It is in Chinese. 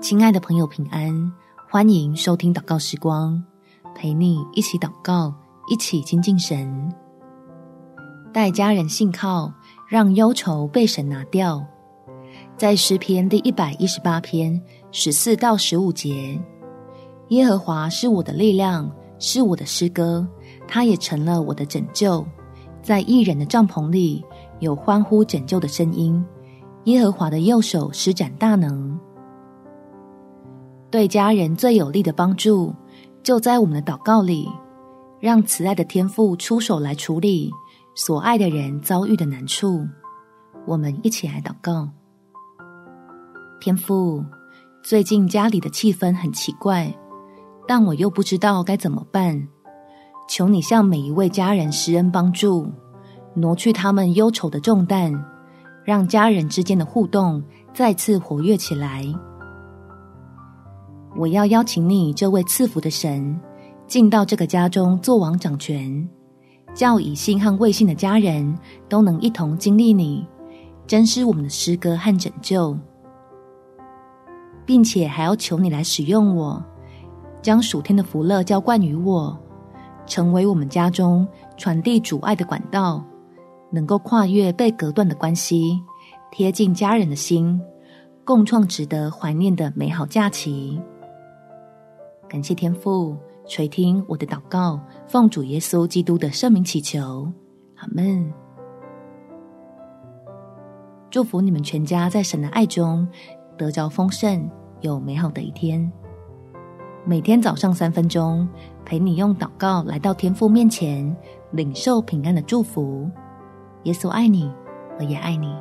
亲爱的朋友，平安！欢迎收听祷告时光，陪你一起祷告，一起亲近神。带家人信靠，让忧愁被神拿掉。在诗篇第一百一十八篇十四到十五节，耶和华是我的力量，是我的诗歌，他也成了我的拯救。在异人的帐篷里，有欢呼拯救的声音。耶和华的右手施展大能。对家人最有力的帮助，就在我们的祷告里，让慈爱的天父出手来处理所爱的人遭遇的难处。我们一起来祷告：天父，最近家里的气氛很奇怪，但我又不知道该怎么办。求你向每一位家人施恩帮助，挪去他们忧愁的重担，让家人之间的互动再次活跃起来。我要邀请你，这位赐福的神，进到这个家中做王掌权，叫以信和未信的家人都能一同经历你，珍视我们的诗歌和拯救，并且还要求你来使用我，将属天的福乐浇灌于我，成为我们家中传递主爱的管道，能够跨越被隔断的关系，贴近家人的心，共创值得怀念的美好假期。感谢天父垂听我的祷告，奉主耶稣基督的圣名祈求，阿门。祝福你们全家在神的爱中得着丰盛，有美好的一天。每天早上三分钟，陪你用祷告来到天父面前，领受平安的祝福。耶稣爱你，我也爱你。